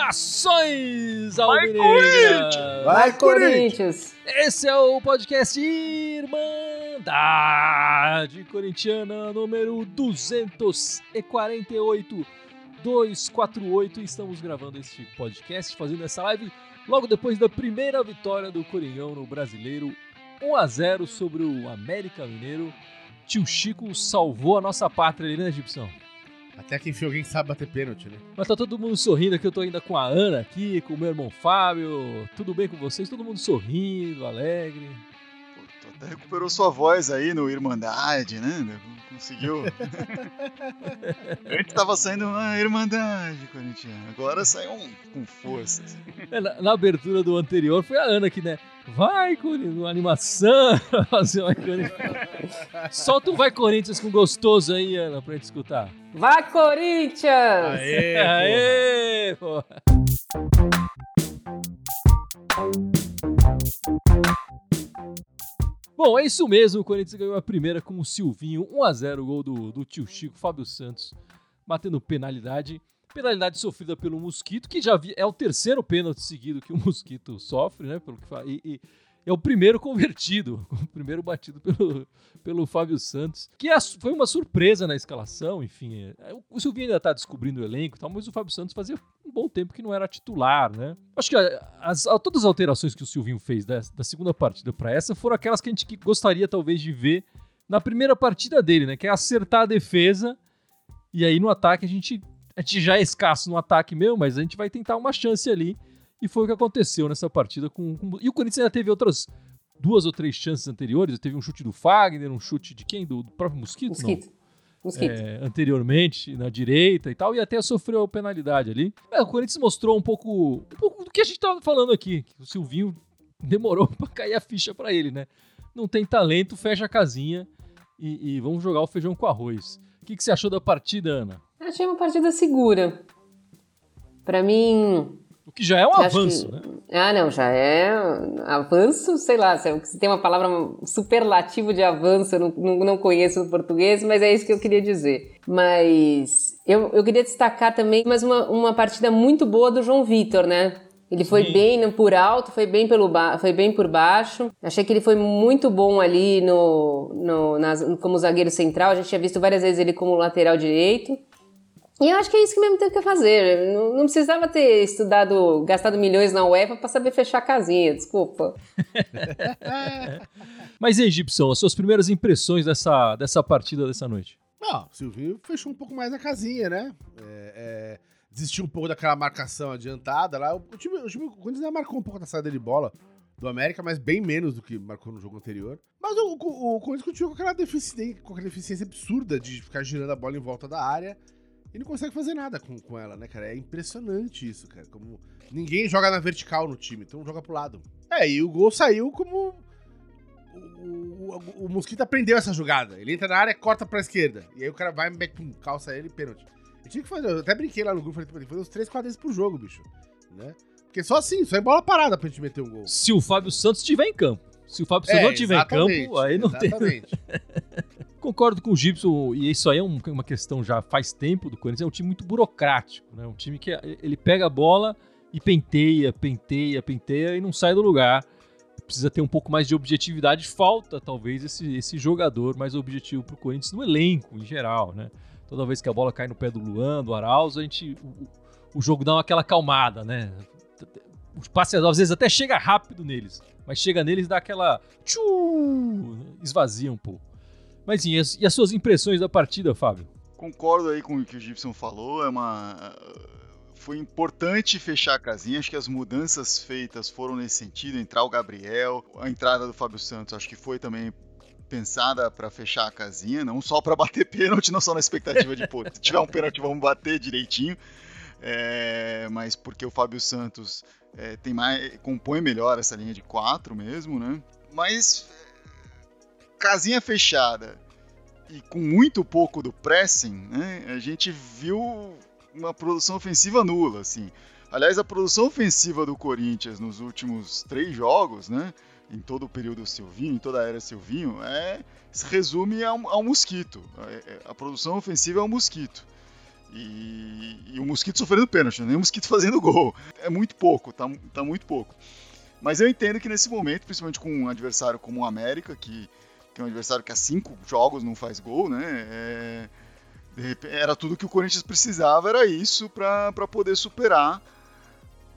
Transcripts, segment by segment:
Saudações ao Vai, Corinthians! Vai, Corinthians! Esse é o podcast Irmandade Corintiana número 248 248 e estamos gravando este podcast, fazendo essa live logo depois da primeira vitória do Coringão no Brasileiro 1 a 0 sobre o América Mineiro. Tio Chico salvou a nossa pátria ali, né, Gibson? Até que enfim alguém sabe bater pênalti, né? Mas tá todo mundo sorrindo aqui, eu tô ainda com a Ana aqui, com o meu irmão Fábio. Tudo bem com vocês? Todo mundo sorrindo, alegre. Recuperou sua voz aí no Irmandade, né? Conseguiu. Antes tava saindo uma Irmandade corintiana, agora saiu um, com força. assim. É, Na, na abertura do anterior foi a Ana aqui, né? Vai, Corinthians, animação. fazer uma Corinthians. Solta um Vai Corinthians com gostoso aí, Ana, pra gente escutar. Vai, Corinthians! Aê, Aê, pô. Bom, é isso mesmo. O Corinthians ganhou a primeira com o Silvinho. 1x0 o gol do, do tio Chico, Fábio Santos, batendo penalidade. Penalidade sofrida pelo Mosquito, que já vi- é o terceiro pênalti seguido que o Mosquito sofre, né? Pelo que fa- e, e é o primeiro convertido, o primeiro batido pelo, pelo Fábio Santos, que a- foi uma surpresa na escalação, enfim. é, o- o Silvinho ainda tá descobrindo o elenco e tal, mas o Fábio Santos fazia um bom tempo que não era titular, né? Acho que a- as- a- todas as alterações que o Silvinho fez da, da segunda partida para essa foram aquelas que a gente gostaria talvez de ver na primeira partida dele, né? Que é acertar a defesa e aí no ataque a gente, a gente já é escasso no ataque mesmo, mas a gente vai tentar uma chance ali. E foi o que aconteceu nessa partida com, com- E o Corinthians ainda teve outras duas ou três chances anteriores. Teve um chute do Fagner, um chute de quem? Do, do próprio Mosquito? Não Mosquito. Mosquito. é, anteriormente na direita e tal, e até sofreu penalidade ali. É, o Corinthians mostrou um pouco, um pouco do que a gente tava falando aqui, que o Silvinho demorou pra cair a ficha pra ele, né? Não tem talento, fecha a casinha e, e vamos jogar o feijão com arroz. O que, que você achou da partida, Ana? Achei uma partida segura. Pra mim. O que já é um acho avanço, que- né? Ah, não, já é avanço, sei lá, se se tem uma palavra superlativo de avanço, eu não, não, conheço no português, mas é isso que eu queria dizer. Mas eu, eu queria destacar também mais uma, uma partida muito boa do João Vitor, né? Ele foi Sim. bem por alto, foi bem, pelo ba- foi bem por baixo. Achei que ele foi muito bom ali no, no, nas- como zagueiro central. A gente tinha visto várias vezes ele como lateral direito. E eu acho que é isso que mesmo tem que fazer. Não, não precisava ter estudado, gastado milhões na UEFA para saber fechar a casinha, desculpa. Mas aí, Gibson, as suas primeiras impressões dessa, dessa partida dessa noite? Não, o Silvinho fechou um pouco mais a casinha, né? É, é, desistiu um pouco daquela marcação adiantada lá. O time, o time o marcou um pouco da saída de bola do América, mas bem menos do que marcou no jogo anterior. Mas o, o, o Corinthians continua com aquela, deficiência, com aquela deficiência absurda de ficar girando a bola em volta da área e não consegue fazer nada com, com ela, né, cara? É impressionante isso, cara. Como ninguém joga na vertical no time, então joga pro lado. É, e o gol saiu como o, o, o Mosquito aprendeu essa jogada. Ele entra na área, corta pra esquerda. E aí o cara vai, back, pum, calça ele, pênalti. Eu tinha que fazer, eu até brinquei lá no grupo, falei, tem que fazer uns 3, 4 vezes por jogo, bicho. Né? Porque só assim, só é bola parada pra gente meter um gol. Se o Fábio Santos estiver em campo. Se o Fábio Santos não estiver em exatamente, campo, aí não tem. Concordo com o Gibson, e isso aí é um- uma questão já faz tempo do Corinthians, é um time muito burocrático, né? Um time que ele pega a bola e penteia, penteia, penteia e não sai do lugar. Precisa ter um pouco mais de objetividade, falta talvez esse, esse jogador mais objetivo pro Corinthians no elenco em geral, né? Toda vez que a bola cai no pé do Luan, do Arauz, a gente o, o jogo dá aquela acalmada, né? Os passes às vezes até chega rápido neles, mas chega neles e dá aquela tchu, esvazia um pouco. Mas sim, e as, as suas impressões da partida, Fábio? Concordo aí com o que o Gibson falou, é uma foi importante fechar a casinha, acho que as mudanças feitas foram nesse sentido, entrar o Gabriel, a entrada do Fábio Santos, acho que foi também pensada para fechar a casinha, não só para bater pênalti, não só na expectativa de, pô, se tiver um pênalti vamos bater direitinho, é, mas porque o Fábio Santos é, tem mais, compõe melhor essa linha de quatro mesmo, né? Mas casinha fechada e com muito pouco do pressing, né? A gente viu uma produção ofensiva nula, assim. Aliás, a produção ofensiva do Corinthians nos últimos três jogos, né? Em todo o período Silvinho, em toda a era Silvinho, é, se resume ao, ao mosquito. A, é, a, produção ofensiva é um mosquito. E, e, o mosquito sofrendo pênalti, nem o mosquito fazendo gol. É muito pouco, tá, tá muito pouco. Mas eu entendo que nesse momento, principalmente com um adversário como o América, que, que é um adversário que há cinco jogos não faz gol, né? É, era tudo que o Corinthians precisava, era isso para poder superar.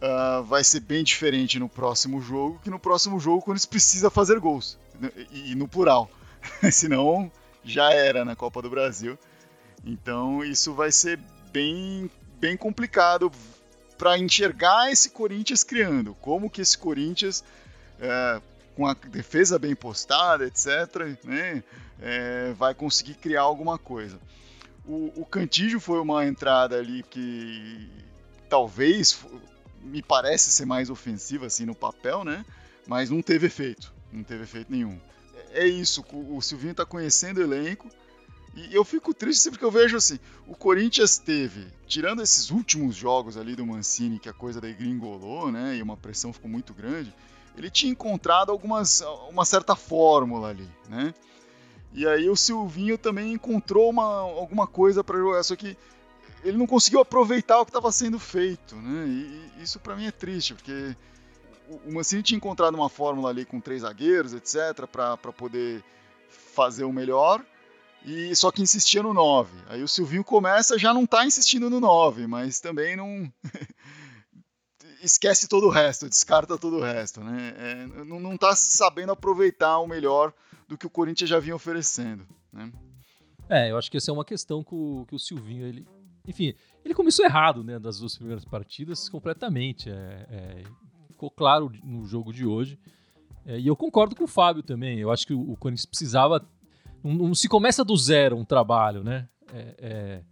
Uh, vai ser bem diferente no próximo jogo, que no próximo jogo o Corinthians precisa fazer gols. E, e no plural. Senão já era na Copa do Brasil. Então isso vai ser bem, bem complicado para enxergar esse Corinthians criando. Como que esse Corinthians, é, com a defesa bem postada, etc., né, é, vai conseguir criar alguma coisa. O, o Cantígio foi uma entrada ali que talvez me parece ser mais ofensiva assim no papel, né? Mas não teve efeito, não teve efeito nenhum. É, é isso, o Silvinho está conhecendo o elenco, e eu fico triste sempre que eu vejo assim, o Corinthians teve, tirando esses últimos jogos ali do Mancini, que a coisa da gringolou, né, e uma pressão ficou muito grande, ele tinha encontrado algumas, uma certa fórmula ali, né? E aí o Silvinho também encontrou uma, alguma coisa para jogar, só que ele não conseguiu aproveitar o que estava sendo feito, né? E, e isso para mim é triste, porque o Mancini tinha encontrado uma fórmula ali com três zagueiros, etc, para poder fazer o melhor e só que insistia no 9. Aí o Silvinho começa, já não está insistindo no 9, mas também não esquece todo o resto, descarta todo o resto, né? É, não está sabendo aproveitar o melhor do que o Corinthians já vinha oferecendo, né? É, eu acho que essa é uma questão que o, que o Silvinho, ele, enfim, ele começou errado, né, das duas primeiras partidas, completamente. É, é, ficou claro no jogo de hoje. É, e eu concordo com o Fábio também. Eu acho que o, o Corinthians precisava não, não se começa do zero um trabalho, né? É, é,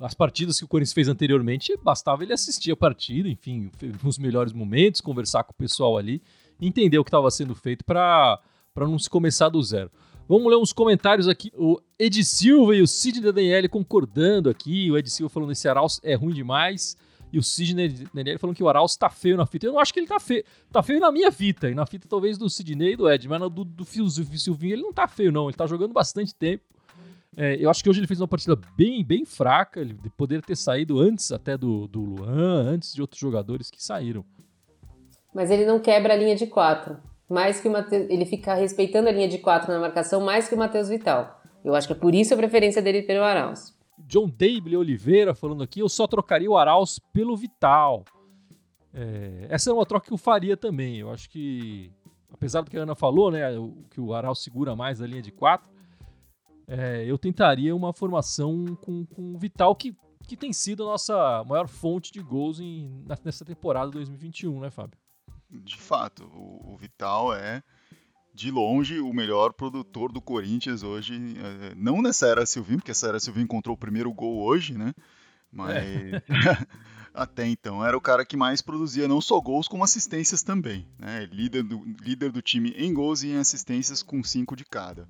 as partidas que o Corinthians fez anteriormente, bastava ele assistir a partida, enfim, nos melhores momentos, conversar com o pessoal ali, entender o que estava sendo feito para não se começar do zero. Vamos ler uns comentários aqui. O Ed Silva e o Sidney Daniele concordando aqui. O Ed Silva falando esse Arauz é ruim demais. E o Sidney Daniel falando que o Arauz tá feio na fita. Eu não acho que ele tá feio. Tá feio na minha fita. E na fita talvez do Sidney e do Ed. Mas do, do Silvinho ele não tá feio, não. Ele tá jogando bastante tempo. É, eu acho que hoje ele fez uma partida bem, bem fraca. Ele poderia ter saído antes até do, do Luan, antes de outros jogadores que saíram. Mas ele não quebra a linha de quatro. Mais que o Mateus, ele fica respeitando a linha de quatro na marcação mais que o Matheus Vital. Eu acho que é por isso a preferência dele pelo Arauz. John Dable Oliveira falando aqui, eu só trocaria o Arauz pelo Vital. É, essa é uma troca que eu faria também. Eu acho que, apesar do que a Ana falou, né, que o Arauz segura mais a linha de quatro, é, eu tentaria uma formação com, com o Vital, que, que tem sido a nossa maior fonte de gols em, nessa temporada 2021, né, Fábio? De fato, o, o Vital é de longe o melhor produtor do Corinthians hoje. É, não nessa era Silvinho, porque essa era Silvinho encontrou o primeiro gol hoje, né? Mas é. até então era o cara que mais produzia não só gols, como assistências também. Né? Líder, do, líder do time em gols e em assistências com cinco de cada.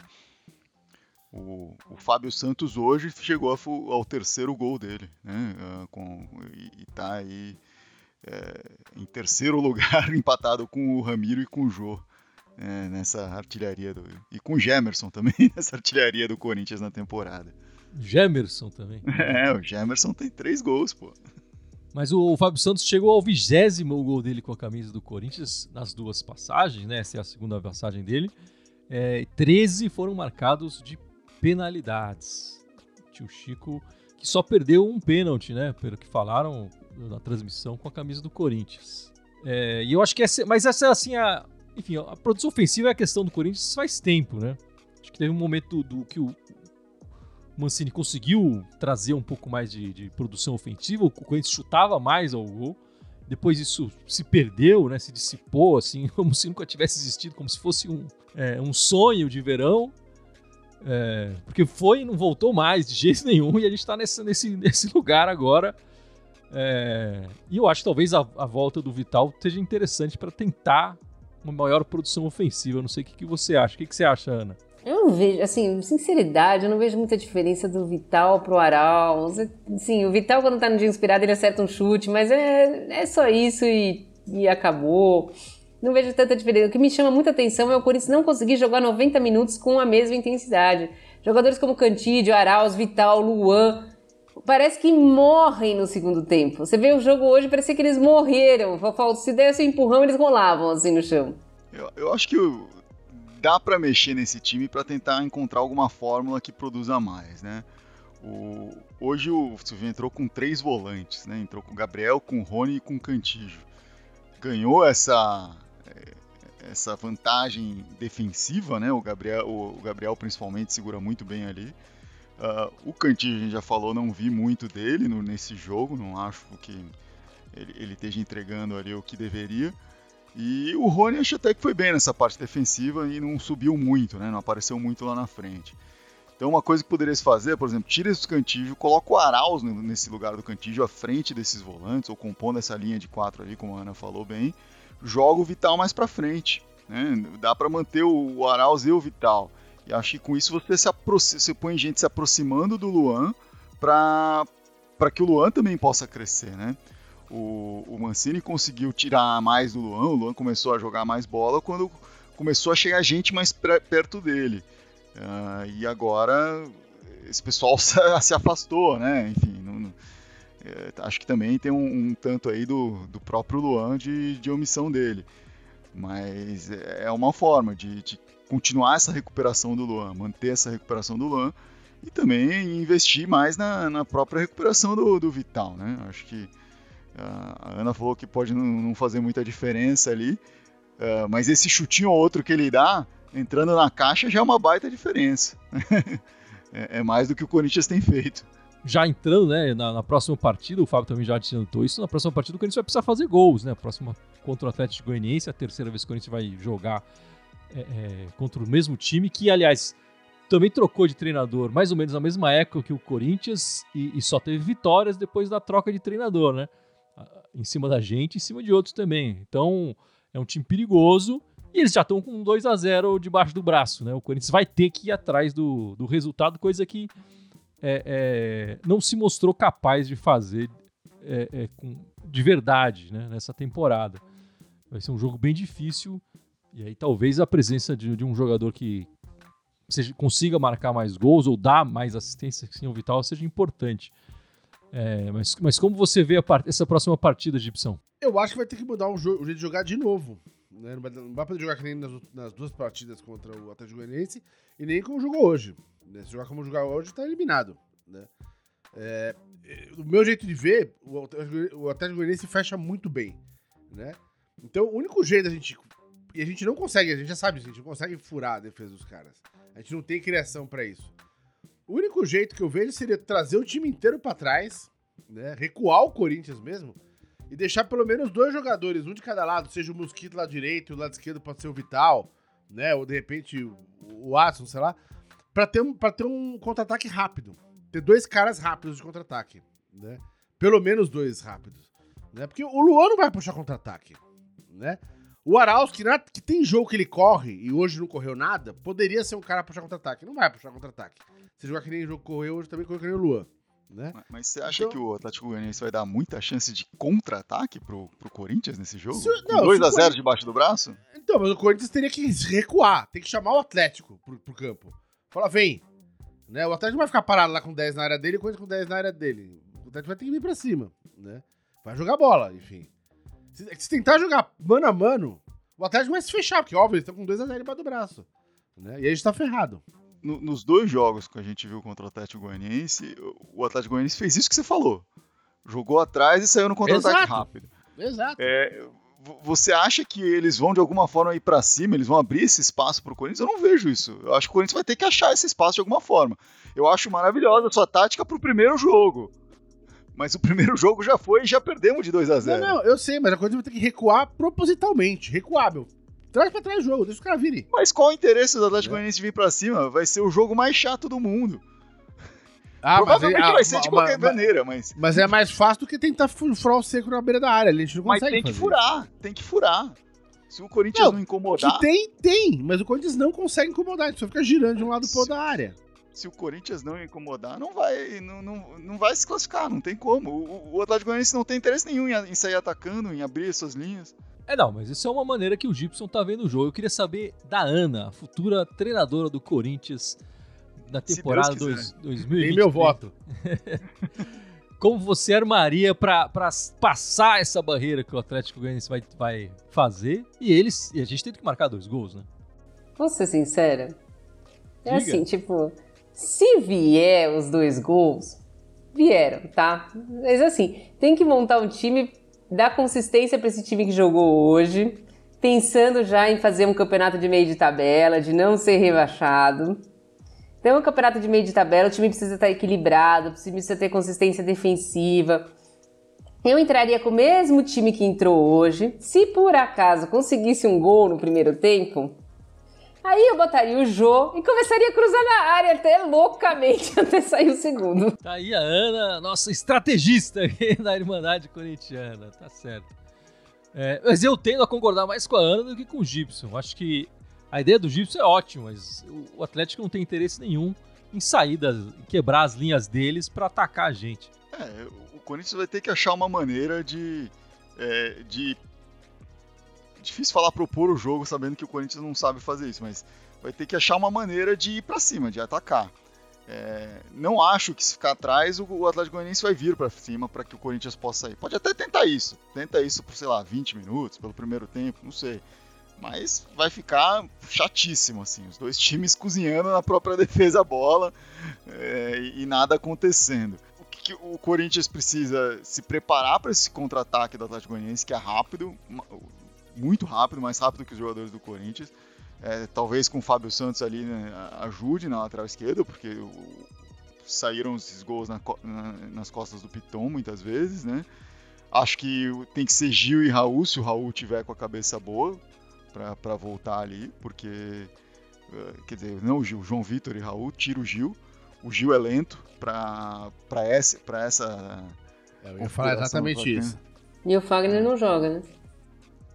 O, o Fábio Santos hoje chegou ao terceiro gol dele, né? Uh, com, e, está aí é, em terceiro lugar, empatado com o Ramiro e com o Jô é, nessa artilharia do. E com o Gemerson também, nessa artilharia do Corinthians na temporada. Gemerson também. É, o Gemerson tem três gols, pô. Mas o, o Fábio Santos chegou ao vigésimo gol dele com a camisa do Corinthians nas duas passagens, né? Essa é a segunda passagem dele. É, 13 foram marcados de penalidades. Tio Chico, que só perdeu um pênalti, né? Pelo que falaram na transmissão com a camisa do Corinthians. É, e eu acho que essa, mas essa assim a, enfim, a produção ofensiva é a questão do Corinthians faz tempo, né? Acho que teve um momento do, do que o Mancini conseguiu trazer um pouco mais de, de, produção ofensiva, o Corinthians chutava mais ao gol. Depois isso se perdeu, né? Se dissipou, assim, como se nunca tivesse existido, como se fosse um, é, um sonho de verão. É, porque foi e não voltou mais de jeito nenhum, e a gente está nesse, nesse, nesse lugar agora. É, e eu acho que talvez a, a volta do Vital seja interessante para tentar uma maior produção ofensiva. Eu não sei o que, que você acha. O que, que você acha, Ana? Eu não vejo, assim, sinceridade, eu não vejo muita diferença do Vital pro Arauz. Sim, o Vital, quando tá no dia inspirado, ele acerta um chute, mas é, é só isso e, e acabou. Não vejo tanta diferença. O que me chama muita atenção é o Corinthians não conseguir jogar 90 minutos com a mesma intensidade. Jogadores como Cantídio, Arauz, Vital, Luan, parece que morrem no segundo tempo. Você vê o jogo hoje, parecia que eles morreram. Se desse um empurrão, eles rolavam assim no chão. Eu, eu acho que dá para mexer nesse time para tentar encontrar alguma fórmula que produza mais, né? O, hoje o Silvio entrou com três volantes, né? Entrou com o Gabriel, com o Rony e com o Cantígio. Ganhou essa essa vantagem defensiva, né? O Gabriel, o, Gabriel principalmente segura muito bem ali. Uh, o Cantinho, a gente já falou, não vi muito dele no, nesse jogo, não acho que ele, ele, esteja entregando ali o que deveria. E o Rony acho até que foi bem nessa parte defensiva e não subiu muito, né? Não apareceu muito lá na frente. Então uma coisa que poderia se fazer, por exemplo, tira esse Cantígio, coloca o Arauz nesse lugar do Cantígio à frente desses volantes, ou compondo essa linha de quatro ali, como a Ana falou bem, joga o Vital mais para frente. Né? Dá para manter o Arauz e o Vital. E acho que com isso você se aproxima, você põe gente se aproximando do Luan para que o Luan também possa crescer, né? O, o Mancini conseguiu tirar mais do Luan, o Luan começou a jogar mais bola quando começou a chegar gente mais perto dele. Uh, e agora esse pessoal se afastou, né? Enfim, não, é, acho que também tem um, um, tanto aí do, do próprio Luan de, de omissão dele. Mas é, é uma forma de, de continuar essa recuperação do Luan, manter essa recuperação do Luan e também investir mais na, na própria recuperação do, do Vital, né? Acho que uh, a Ana falou que pode não, não fazer muita diferença ali, uh, mas esse chutinho ou outro que ele dá, entrando na caixa, já é uma baita diferença. é, é mais do que o Corinthians tem feito já entrando, né, na, na, próxima partida, o Fábio também já adiantou isso, na próxima partida o Corinthians vai precisar fazer gols, né, próxima contra o Atlético Goianiense, a terceira vez que o Corinthians vai jogar é, é, contra o mesmo time, que, aliás, também trocou de treinador mais ou menos na mesma época que o Corinthians e, e só teve vitórias depois da troca de treinador, né, em cima da gente, em cima de outros também. Então, é um time perigoso e eles já estão com 2 a 0 debaixo do braço, né, o Corinthians vai ter que ir atrás do, do resultado, coisa que é, é, não se mostrou capaz de fazer é, é, com, de verdade né, nessa temporada. Vai ser um jogo bem difícil. E aí talvez a presença de, de um jogador que seja, consiga marcar mais gols ou dar mais assistência que o Vital seja importante. É, mas, mas como você vê part essa próxima partida Gibson? Eu acho que vai ter que mudar o, o jeito de jogar de novo. Né? Não, vai, poder jogar que nem nas, nas, duas partidas contra o Atlético Goianiense e nem como jogou hoje. Né? Se jogar como jogar hoje, tá eliminado. Né? É, o meu jeito de ver, o Atlético Goianiense fecha muito bem. Né? Então, o único jeito da gente. E a gente não consegue, a gente já sabe, a gente não consegue furar a defesa dos caras. A gente não tem criação para isso. O único jeito que eu vejo seria trazer o time inteiro para trás, né? Recuar o Corinthians mesmo e deixar pelo menos dois jogadores, um de cada lado, seja o Mosquito lá direito o lado esquerdo pode ser o Vital, né? Ou de repente o, Watson, sei lá, para ter um, pra ter um contra-ataque rápido. Ter dois caras rápidos de contra-ataque, né? Pelo menos dois rápidos, né? Porque o Luan não vai puxar contra-ataque, né? O Arauz, que, que, tem jogo que ele corre e hoje não correu nada, poderia ser um cara puxar contra-ataque. Não vai puxar contra-ataque. Se jogar que nem jogo correu, hoje também correu que nem o Luan. Né? Mas, mas você acha então, que o Atlético Goianiense vai dar muita chance de contra-ataque pro, pro Corinthians nesse jogo? Se, não, 2x0 Corinthians... debaixo do braço? Então, mas o Corinthians teria que recuar, tem que chamar o Atlético pro, pro campo. Fala, vem. Né? O Atlético vai ficar parado lá com 10 na área dele e o Corinthians com 10 na área dele. O Atlético vai ter que vir pra cima. Né? Vai jogar bola, enfim. Se, se tentar jogar mano a mano, o Atlético vai se fechar, porque óbvio, eles estão com 2x0 embaixo do braço. Né? E a gente tá ferrado. No, nos dois jogos que a gente viu contra o Atlético Goianiense, o Atlético Goianiense fez isso que você falou. Jogou atrás e saiu no contra-ataque rápido. Exato. É, você acha que eles vão de alguma forma ir para cima, eles vão abrir esse espaço para o Corinthians? Eu não vejo isso. Eu acho que o Corinthians vai ter que achar esse espaço de alguma forma. Eu acho maravilhosa a sua tática para o primeiro jogo. Mas o primeiro jogo já foi e já perdemos de 2 a 0 Não, não, eu sei, mas a Corinthians vai ter que recuar propositalmente. Recuar, meu. Traz pra trás o jogo, deixa os caras virem. Mas qual o interesse do Atlético é. Goianiense vir pra cima? Vai ser o jogo mais chato do mundo. Ah, Provavelmente mas, vai ser de qualquer mas, maneira, mas. Mas é mais fácil do que tentar furar o seco na beira da área. A gente não consegue. Mas tem que furar, tem que furar. Se o Corinthians não, não incomodar. Que tem, tem, mas o Corinthians não consegue incomodar, a gente só fica girando de um lado pro outro da área. Se o Corinthians não incomodar, não vai, não, não, não vai se classificar, não tem como. O, o Atlético Goianiense não tem interesse nenhum em, em sair atacando, em abrir suas linhas. É, não, mas isso é uma maneira que o Gibson tá vendo o jogo. Eu queria saber da Ana, a futura treinadora do Corinthians da temporada 2020. Tem meu voto. Como você armaria para passar essa barreira que o Atlético Goianiense vai, vai fazer e eles e a gente tem que marcar dois gols, né? Vou ser sincera. É Diga. assim, tipo, se vier os dois gols, vieram, tá? Mas assim, tem que montar um time dar consistência para esse time que jogou hoje, pensando já em fazer um campeonato de meio de tabela, de não ser rebaixado. Então, um campeonato de meio de tabela, o time precisa estar equilibrado, precisa ter consistência defensiva. Eu entraria com o mesmo time que entrou hoje. Se por acaso conseguisse um gol no primeiro tempo, Aí eu botaria o Jô e começaria a cruzar na área até loucamente até sair o segundo. Tá aí a Ana, nossa estrategista da Irmandade Corintiana, tá certo. É, mas eu tendo a concordar mais com a Ana do que com o Gibson. Acho que a ideia do Gibson é ótima, mas o Atlético não tem interesse nenhum em sair, das, em quebrar as linhas deles para atacar a gente. É, o Corinthians vai ter que achar uma maneira de, é, de difícil falar propor o jogo sabendo que o Corinthians não sabe fazer isso, mas vai ter que achar uma maneira de ir para cima, de atacar. É, não acho que se ficar atrás o, Atlético Goianiense vai vir para cima para que o Corinthians possa ir. Pode até tentar isso, tenta isso por sei lá 20 minutos pelo primeiro tempo, não sei. Mas vai ficar chatíssimo assim, os dois times cozinhando na própria defesa a bola é, e nada acontecendo. O que, que o Corinthians precisa se preparar para esse contra-ataque do Atlético Goianiense que é rápido muito rápido, mais rápido que os jogadores do Corinthians. É, talvez com o Fábio Santos ali né, ajude na lateral esquerda, porque o, saíram esses gols na, na, nas costas do Piton muitas vezes, né? Acho que tem que ser Gil e Raul, se o Raul tiver com a cabeça boa para voltar ali, porque eh, quer dizer, não o Gil, João Vitor e Raul, tira o Gil. O Gil é lento para essa para essa é, Eu ia falar exatamente isso. E o Fagner não joga, né?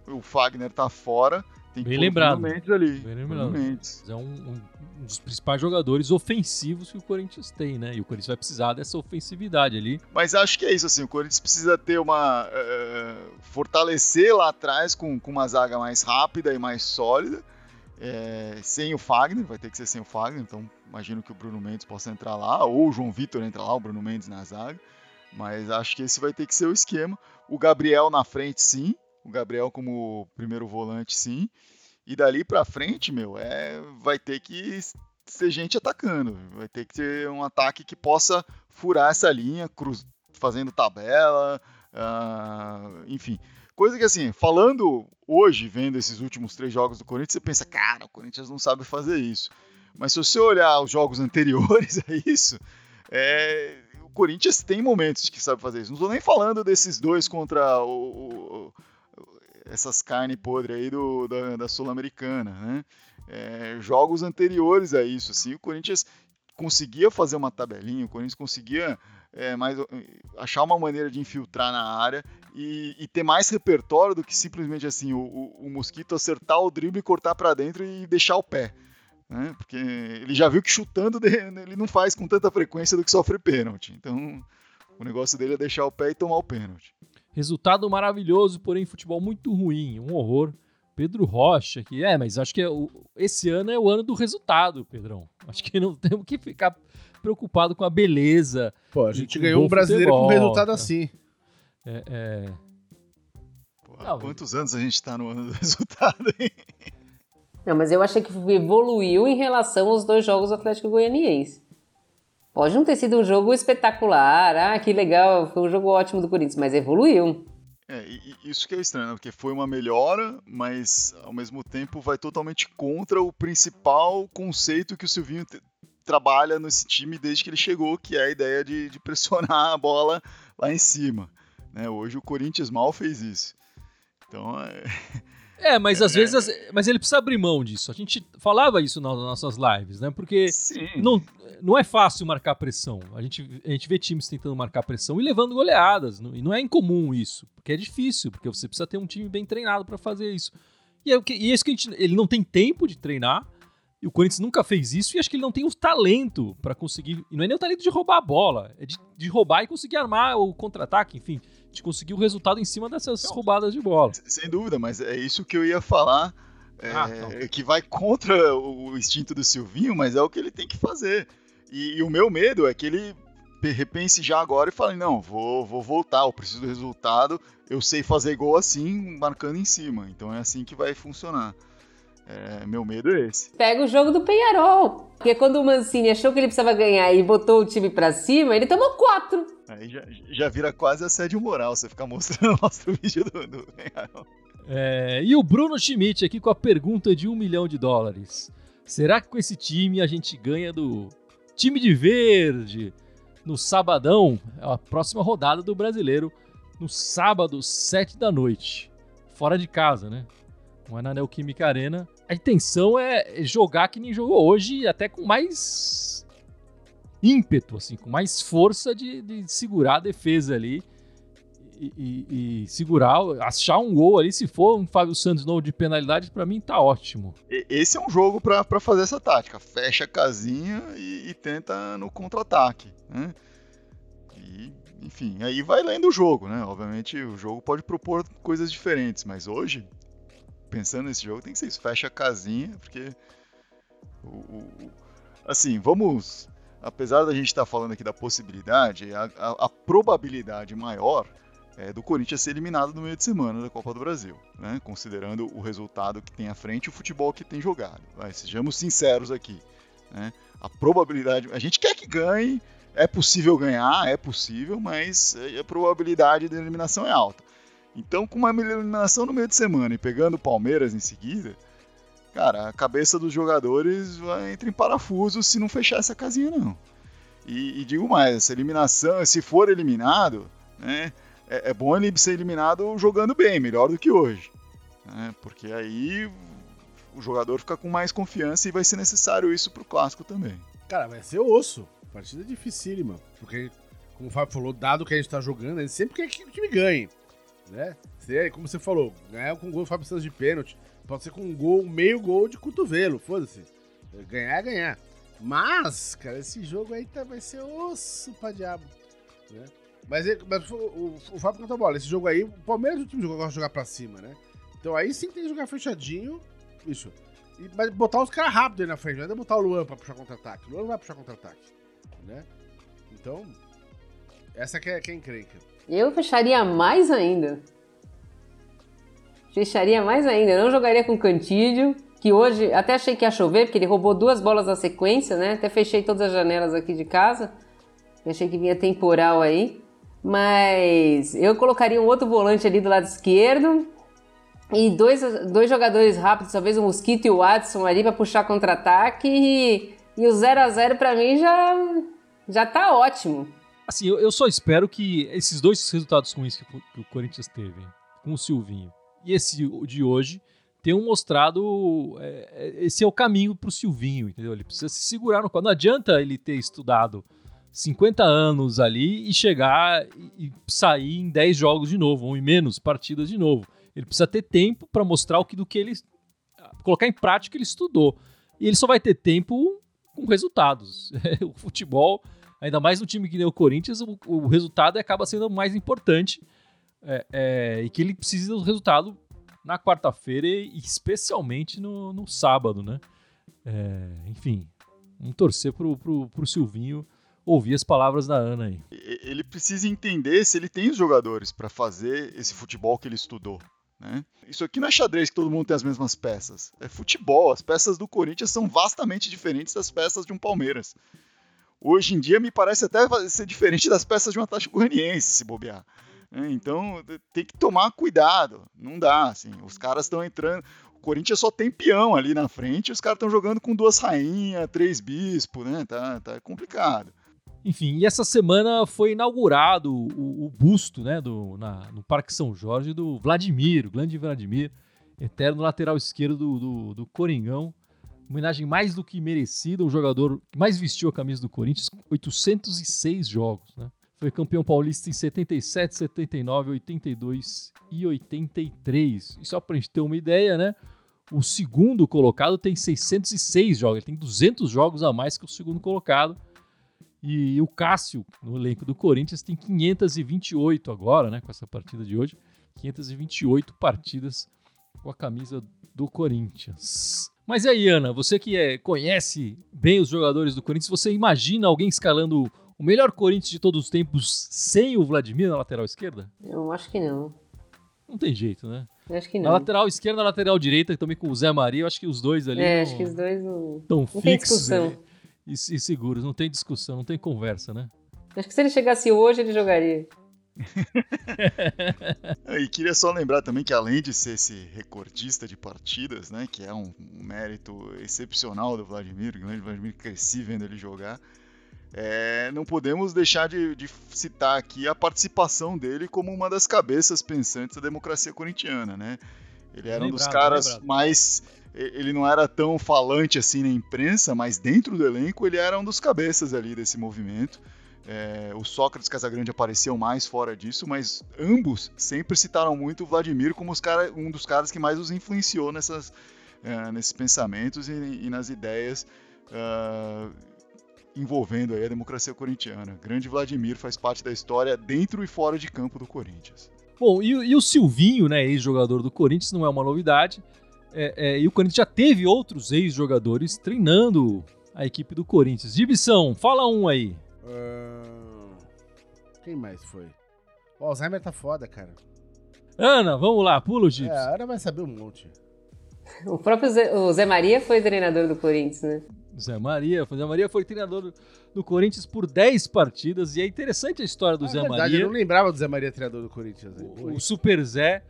O Fagner tá fora. Tem Bem lembrado. Mendes ali. Bem lembrado. Mendes. É um, um, um, dos principais jogadores ofensivos que o Corinthians tem, né? E o Corinthians vai precisar dessa ofensividade ali. Mas acho que é isso, assim. O Corinthians precisa ter uma. Uh, fortalecer lá atrás com, com uma zaga mais rápida e mais sólida. É, sem o Fagner, vai ter que ser sem o Fagner, então imagino que o Bruno Mendes possa entrar lá, ou o João Vitor entra lá, o Bruno Mendes na zaga. Mas acho que esse vai ter que ser o esquema. O Gabriel na frente, sim o Gabriel como primeiro volante, sim. E dali para frente, meu, é, vai ter que ser gente atacando. Vai ter que ter um ataque que possa furar essa linha, cruz, fazendo tabela, uh, enfim. Coisa que assim, falando hoje, vendo esses últimos três jogos do Corinthians, você pensa, cara, o Corinthians não sabe fazer isso. Mas se você olhar os jogos anteriores a isso, é, o Corinthians tem momentos que sabe fazer isso. Não estou nem falando desses dois contra o, o essas carnes podres aí do, da, da Sul-Americana, né? É, jogos anteriores a isso, assim, o Corinthians conseguia fazer uma tabelinha, o Corinthians conseguia é, mais, achar uma maneira de infiltrar na área e, e, ter mais repertório do que simplesmente assim o, o, o mosquito acertar o drible, cortar para dentro e deixar o pé. Né? Porque ele já viu que chutando ele não faz com tanta frequência do que sofre pênalti. Então o negócio dele é deixar o pé e tomar o pênalti. Resultado maravilhoso, porém futebol muito ruim, um horror. Pedro Rocha, que é, mas acho que é o, esse ano é o ano do resultado, Pedrão. Acho que não temos que ficar preocupado com a beleza. Pô, a gente ganhou um brasileiro futebol, com resultado assim. É, é... Pô, não, quantos anos a gente tá no ano do resultado, hein? Não, mas eu achei que evoluiu em relação aos dois jogos Atlético Goianiense. Pode não ter sido um jogo espetacular, ah, que legal, foi um jogo ótimo do Corinthians, mas evoluiu. É, isso que é estranho, né? porque foi uma melhora, mas ao mesmo tempo vai totalmente contra o principal conceito que o Silvinho trabalha nesse time desde que ele chegou, que é a ideia de, de pressionar a bola lá em cima. Né? Hoje o Corinthians mal fez isso. Então é. É, mas às é, vezes. Mas ele precisa abrir mão disso. A gente falava isso nas nossas lives, né? Porque não, não é fácil marcar pressão. A gente, a gente vê times tentando marcar pressão e levando goleadas. E não é incomum isso. Porque é difícil, porque você precisa ter um time bem treinado para fazer isso. E é, o que, e é isso que a gente. Ele não tem tempo de treinar. E o Corinthians nunca fez isso. E acho que ele não tem o talento para conseguir. E não é nem o talento de roubar a bola. É de, de roubar e conseguir armar o contra-ataque. Enfim, de conseguir o resultado em cima dessas não, roubadas de bola. Sem dúvida, mas é isso que eu ia falar. É, ah, que vai contra o instinto do Silvinho, mas é o que ele tem que fazer. E, e o meu medo é que ele repense já agora e fale, não, vou, vou voltar, eu preciso do resultado, eu sei fazer gol assim, marcando em cima. Então é assim que vai funcionar. É, meu medo é esse. Pega o jogo do Penharol. Porque quando o Mancini achou que ele precisava ganhar e botou o time pra cima, ele tomou quatro. Aí já, já vira quase assédio moral você ficar mostrando o vídeo do, do Penharol. É, e o Bruno Schmidt aqui com a pergunta de um milhão de dólares. Será que com esse time a gente ganha do time de verde no sabadão, a próxima rodada do brasileiro, no sábado, sete da noite, fora de casa, né? Não é na Neoquímica Arena. A intenção é jogar que nem jogou hoje, até com mais ímpeto, assim, com mais força de, de segurar a defesa ali e, e, e, segurar, achar um gol ali. Se for um Fábio Santos novo de penalidade, para mim tá ótimo. Esse é um jogo para fazer essa tática. Fecha a casinha e, e tenta no contra-ataque. Né? E, enfim, aí vai lendo o jogo, né? Obviamente o jogo pode propor coisas diferentes, mas hoje, pensando nesse jogo, tem que ser isso. Fecha a casinha, porque. O, o, assim, vamos. Apesar da gente estar tá falando aqui da possibilidade, a, a, a probabilidade maior é, do Corinthians ser eliminado no meio de semana da Copa do Brasil, né? considerando o resultado que tem à frente e o futebol que tem jogado. Vai, sejamos sinceros aqui. Né? A probabilidade. A gente quer que ganhe, é possível ganhar, é possível, mas a probabilidade de eliminação é alta. Então, com uma eliminação no meio de semana e pegando o Palmeiras em seguida, cara, a cabeça dos jogadores vai entrar em parafuso se não fechar essa casinha, não. E, e digo mais, essa eliminação, se for eliminado, né? é, é bom ele ser eliminado jogando bem, melhor do que hoje. Né? Porque aí o jogador fica com mais confiança e vai ser necessário isso pro clássico também. Cara, vai ser osso. Partida dificílima. Porque, como o Fábio falou, dado que a gente tá jogando, ele sempre quer que o time ganhe. Né? Se, como você falou, ganhar com gol do Fábio Santos de pênalti. Pode ser com um gol, meio gol de cotovelo, foda-se. Ganhar é ganhar. Mas, cara, esse jogo aí tá, vai ser osso pra diabo. Né? Mas, mas o, o, o Fábio cantou bola. Esse jogo aí, o Palmeiras é o time que gosta de jogar pra cima, né? Então aí sim tem que jogar fechadinho. Isso. E, mas botar os caras rápido aí na frente, não é botar o Luan pra puxar contra-ataque. O Luan não vai puxar contra-ataque. Né? Então, essa que é, que é encrenca. Eu fecharia mais ainda. Fecharia mais ainda. Eu não jogaria com Cantídio, que hoje até achei que ia chover, porque ele roubou duas bolas na sequência, né? Até fechei todas as janelas aqui de casa. Achei que vinha temporal aí. Mas eu colocaria um outro volante ali do lado esquerdo e dois, dois jogadores rápidos, talvez o Mosquito e o Watson ali para puxar contra-ataque. E, e o 0 a 0 para mim já, já tá ótimo. Assim, eu, eu, só espero que esses dois resultados ruins que, que o Corinthians teve, com o Silvinho e esse de hoje, tenham mostrado. É, é esse é o caminho pro Silvinho, entendeu? Ele precisa se segurar no. Não adianta ele ter estudado 50 anos ali e chegar e sair em 10 jogos de novo, ou em menos partidas de novo. Ele precisa ter tempo para mostrar o que do que ele colocar em prática ele estudou. E ele só vai ter tempo com resultados. o futebol, ainda mais no time que nem o Corinthians, o, o resultado acaba sendo mais importante. É, é, e que ele precisa do resultado na quarta-feira e especialmente no, no sábado, né? É, enfim, vamos torcer pro, pro, pro Silvinho ouvir as palavras da Ana aí. Ele precisa entender se ele tem os jogadores para fazer esse futebol que ele estudou. Né? Isso aqui não é xadrez que todo mundo tem as mesmas peças. É futebol. As peças do Corinthians são vastamente diferentes das peças de um Palmeiras. Hoje em dia me parece até ser diferente das peças de um Atlético Goianiense, se bobear. Né? Então tem que tomar cuidado. Não dá, assim. Os caras estão entrando. O Corinthians só tem peão ali na frente. Os caras estão jogando com duas rainhas, três bispos, né? Tá, tá complicado. Enfim, e essa semana foi inaugurado o, o busto, né, do, na, no Parque São Jorge do Vladimir, o grande Vladimir, eterno lateral esquerdo do, do, do Coringão. Homenagem mais do que merecida, o jogador que mais vestiu a camisa do Corinthians, 806 jogos, né? Foi campeão paulista em 77, 79, 82 e 83. E só pra gente ter uma ideia, né? O segundo colocado tem 606 jogos, ele tem 200 jogos a mais que o segundo colocado. E o Cássio, no elenco do Corinthians, tem 528 agora, né, com essa partida de hoje. 528 partidas com a camisa do Corinthians. Mas e aí, Ana, você que é, conhece bem os jogadores do Corinthians, você imagina alguém escalando o melhor Corinthians de todos os tempos sem o Vladimir na lateral esquerda? Eu acho que não. Não tem jeito, né? Eu acho que Na não. lateral esquerda, na lateral direita, também com o Zé Maria, eu acho que os dois ali É, não- acho que os dois não. estão Não tem fixos discussão. né? e, e seguros, não tem discussão, não tem conversa, né? Acho que se ele chegasse hoje, ele jogaria. E queria só lembrar também que além de ser esse recordista de partidas, né, que é um, um mérito excepcional do Vladimir, o grande Vladimir, cresci vendo ele jogar, é, não podemos deixar de, de citar aqui a participação dele como uma das cabeças pensantes da democracia corintiana, né? Ele era um dos caras lembrado. mais ele não era tão falante assim na imprensa, mas dentro do elenco ele era um dos cabeças ali desse movimento. É, o Sócrates Casagrande apareciam mais fora disso, mas ambos sempre citaram muito o Vladimir como cara, um dos caras que mais os influenciou nessas, é, nesses pensamentos e, e nas ideias ah, envolvendo a democracia corintiana. Grande Vladimir faz parte da história dentro e fora de campo do Corinthians. Bom, e, e o Silvinho, né, ex-jogador do Corinthians, não é uma novidade. É, é, e o Corinthians já teve outros ex-jogadores treinando a equipe do Corinthians. Dibição, fala um aí. Ahn, Quem mais foi? O Alzheimer tá foda, cara. Ana, vamos lá, pula o Gibson. É, a Ana vai saber um monte. O próprio Zé, o Zé Maria foi treinador do Corinthians, né? Zé Maria. Zé Maria foi treinador do, do Corinthians por 10 partidas. E é interessante a história do Ah, Zé é verdade, Maria. Eu não lembrava do Zé Maria, treinador do Corinthians. né? o, o Super Zé,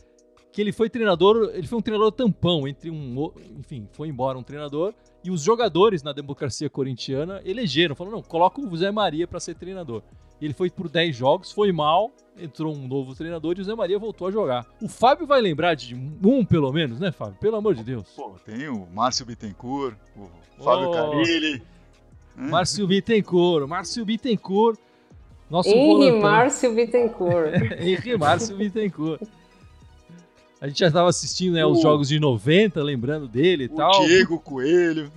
que ele foi treinador, ele foi um treinador tampão entre um, enfim, foi embora um treinador e os jogadores na democracia corintiana elegeram, falaram, não, coloca o Zé Maria para ser treinador. Ele foi por 10 jogos, foi mal, entrou um novo treinador e o Zé Maria voltou a jogar. O Fábio vai lembrar de um pelo menos, né, Fábio? Pelo amor de Deus. Pô, tem o Márcio Bittencourt, o Fábio Oh. Carilli. Márcio Bittencourt, Márcio Bittencourt, nosso Henri. Márcio Bittencourt. Henri Márcio Bittencourt. A gente já estava assistindo né, os jogos de 90, lembrando dele e tal. Diego Coelho.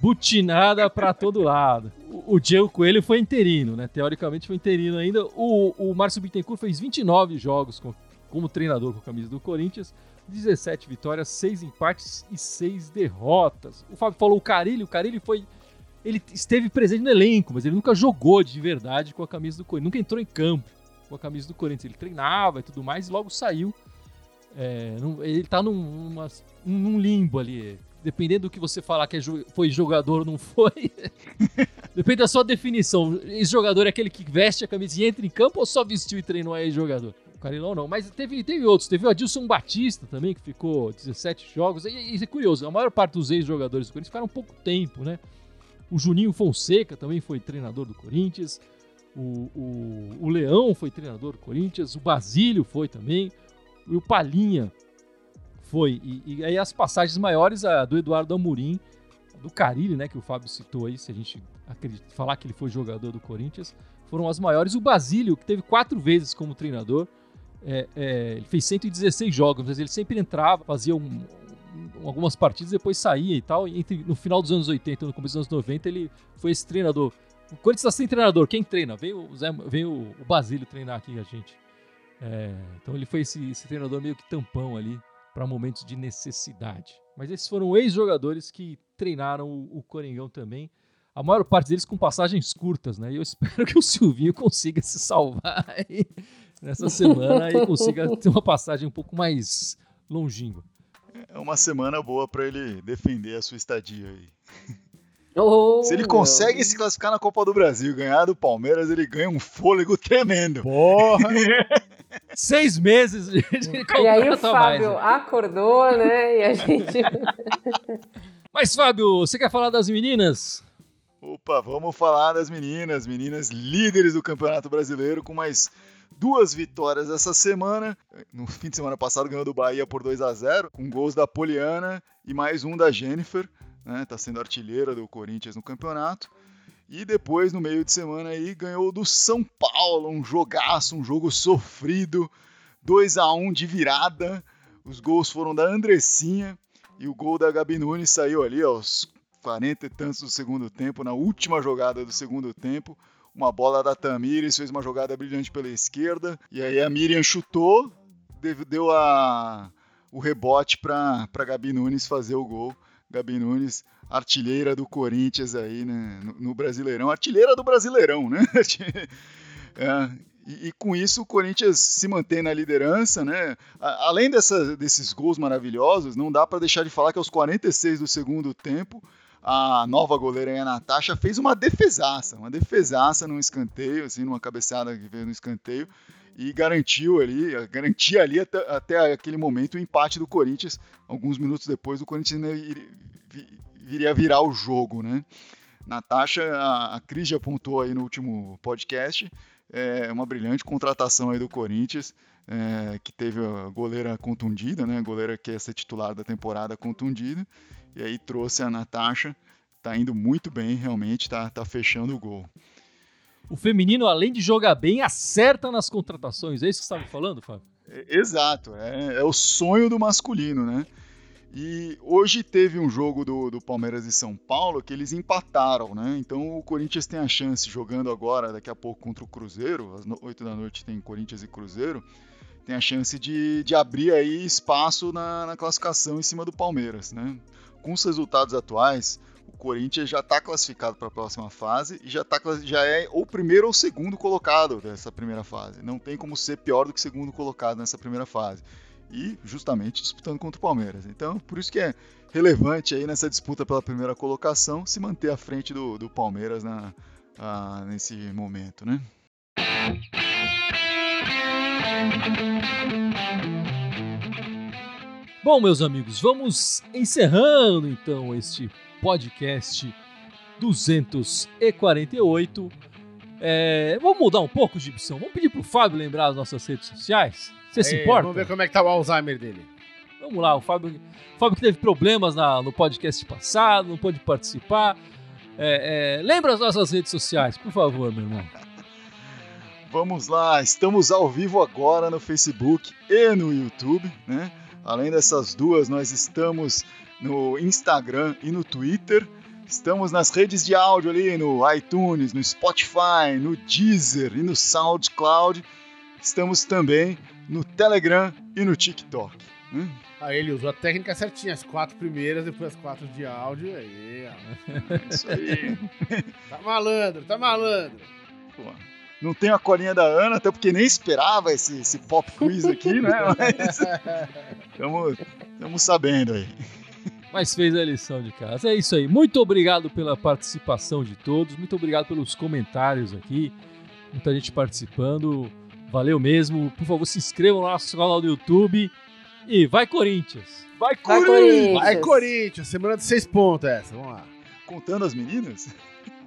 butinada pra todo lado. O, o Diego Coelho foi interino, né? Teoricamente foi interino ainda. O, o Márcio Bittencourt fez 29 jogos com- como treinador com a camisa do Corinthians. 17 vitórias, 6 empates e 6 derrotas. O Fábio falou o Carilli. O Carilli foi... Ele esteve presente no elenco, mas ele nunca jogou de verdade com a camisa do Corinthians. Nunca entrou em campo com a camisa do Corinthians. Ele treinava e tudo mais e logo saiu. É, não- ele tá num, num limbo ali. Dependendo do que você falar que é foi jogador ou não foi. Depende da sua definição. Esse jogador é aquele que veste a camisa e entra em campo ou só vestiu e treinou aí jogador? O Carilão não. Mas teve, teve outros. Teve o Adilson Batista também, que ficou 17 jogos. E isso é curioso. A maior parte dos ex-jogadores do Corinthians ficaram pouco tempo, né? O Juninho Fonseca também foi treinador do Corinthians. O, o, o Leão foi treinador do Corinthians. O Basílio foi também. E o Palinha foi. E, e aí as passagens maiores, a do Eduardo Amorim, do Carilli, né, que o Fábio citou aí, se a gente acredita, falar que ele foi jogador do Corinthians, foram as maiores. O Basílio, que teve quatro vezes como treinador, é, é, ele fez 116 jogos, mas ele sempre entrava, fazia um- um- algumas partidas, depois saía e tal. E entre- no final dos anos 80 e no começo dos anos 90, ele foi esse treinador. O Corinthians está sem treinador, quem treina? Vem o, Zé, vem o, o Basílio treinar aqui a gente. É, então ele foi esse, esse treinador meio que tampão ali para momentos de necessidade. Mas esses foram ex-jogadores que treinaram o, o Coringão também. A maior parte deles com passagens curtas, né? E eu espero que o Silvinho consiga se salvar aí nessa semana e consiga ter uma passagem um pouco mais longínqua. É uma semana boa pra ele defender a sua estadia aí. Oh, Se ele meu. consegue se classificar na Copa do Brasil, ganhar do Palmeiras, ele ganha um fôlego tremendo. Porra! Seis meses de, de E aí o a mais, Fábio né? acordou, né? E a gente. Mas, Fábio, você quer falar das meninas? Opa, vamos falar das meninas, meninas líderes do Campeonato Brasileiro com mais duas vitórias essa semana. No fim de semana passado ganhou do Bahia por 2 a 0 com gols da Poliana e mais um da Jennifer, né? Tá sendo artilheira do Corinthians no campeonato. E depois, no meio de semana aí, ganhou do São Paulo, um jogaço, um jogo sofrido, 2 a 1 de virada. Os gols foram da Andressinha E o gol da Gabi Nunes saiu ali aos 40 e tantos do segundo tempo, na última jogada do segundo tempo. Uma bola da Tamires, fez uma jogada brilhante pela esquerda. E aí a Miriam chutou, deu a, o rebote para Gabi Nunes fazer o gol. Gabi Nunes, artilheira do Corinthians aí né, no, no Brasileirão. Artilheira do Brasileirão, né? é, e, e, com isso o Corinthians se mantém na liderança, né? além dessa, desses gols maravilhosos, não dá para deixar de falar que aos 46 do segundo tempo, a nova goleira a Natasha fez uma defesaça, uma defesaça num escanteio, assim, numa cabeçada que veio no escanteio, e garantiu ali, garantia ali até, até aquele momento o empate do Corinthians. Alguns minutos depois, o Corinthians viria virar o jogo, né? Natasha, a, a Cris já apontou aí no último podcast, é uma brilhante contratação aí do Corinthians, é, que teve a goleira contundida, né? A goleira que ia ser titular da temporada contundida, e aí trouxe a Natasha, tá indo muito bem, realmente, tá, tá fechando o gol. O feminino, além de jogar bem, acerta nas contratações. É isso que você estava falando, Fábio? É, exato, é, é, o sonho do masculino, né? E hoje teve um jogo do, do Palmeiras e São Paulo que eles empataram, né? Então o Corinthians tem a chance, jogando agora, daqui a pouco, contra o Cruzeiro, às 8 da noite tem Corinthians e Cruzeiro, tem a chance de, de abrir aí espaço na, na classificação em cima do Palmeiras, né? Com os resultados atuais, o Corinthians já está classificado para a próxima fase e já, tá, já é o primeiro ou segundo colocado dessa primeira fase. Não tem como ser pior do que segundo colocado nessa primeira fase e justamente disputando contra o Palmeiras. Então, por isso que é relevante aí nessa disputa pela primeira colocação se manter à frente do, do Palmeiras na, a, nesse momento, né? Bom, meus amigos, vamos encerrando então este podcast 248. É, vamos mudar um pouco, Gibson? Vamos pedir pro Fábio lembrar as nossas redes sociais? Você se importa? Vamos ver como é que tá o Alzheimer dele. Vamos lá, o Fábio, o Fábio que teve problemas na, no podcast passado, não pôde participar. É, é, lembra as nossas redes sociais, por favor, meu irmão. Vamos lá, estamos ao vivo agora no Facebook e no YouTube, né? Além dessas duas, nós estamos no Instagram e no Twitter. Estamos nas redes de áudio ali no iTunes, no Spotify, no Deezer e no SoundCloud. Estamos também no Telegram e no TikTok. Né? Aí ele usou a técnica certinha, as quatro primeiras, depois as quatro de áudio. Aí, ó. É isso aí. tá malandro, tá malandro. Pô, não tem a colinha da Ana, até porque nem esperava esse, esse pop quiz aqui, né? Mas estamos sabendo aí. Mas fez a lição de casa. É isso aí. Muito obrigado pela participação de todos. Muito obrigado pelos comentários aqui. Muita gente participando. Valeu mesmo. Por favor, se inscrevam no nosso canal do YouTube. E vai Corinthians! Vai Corinthians! Vai Corinthians! Semana de seis pontos essa. Vamos lá. Contando as meninas?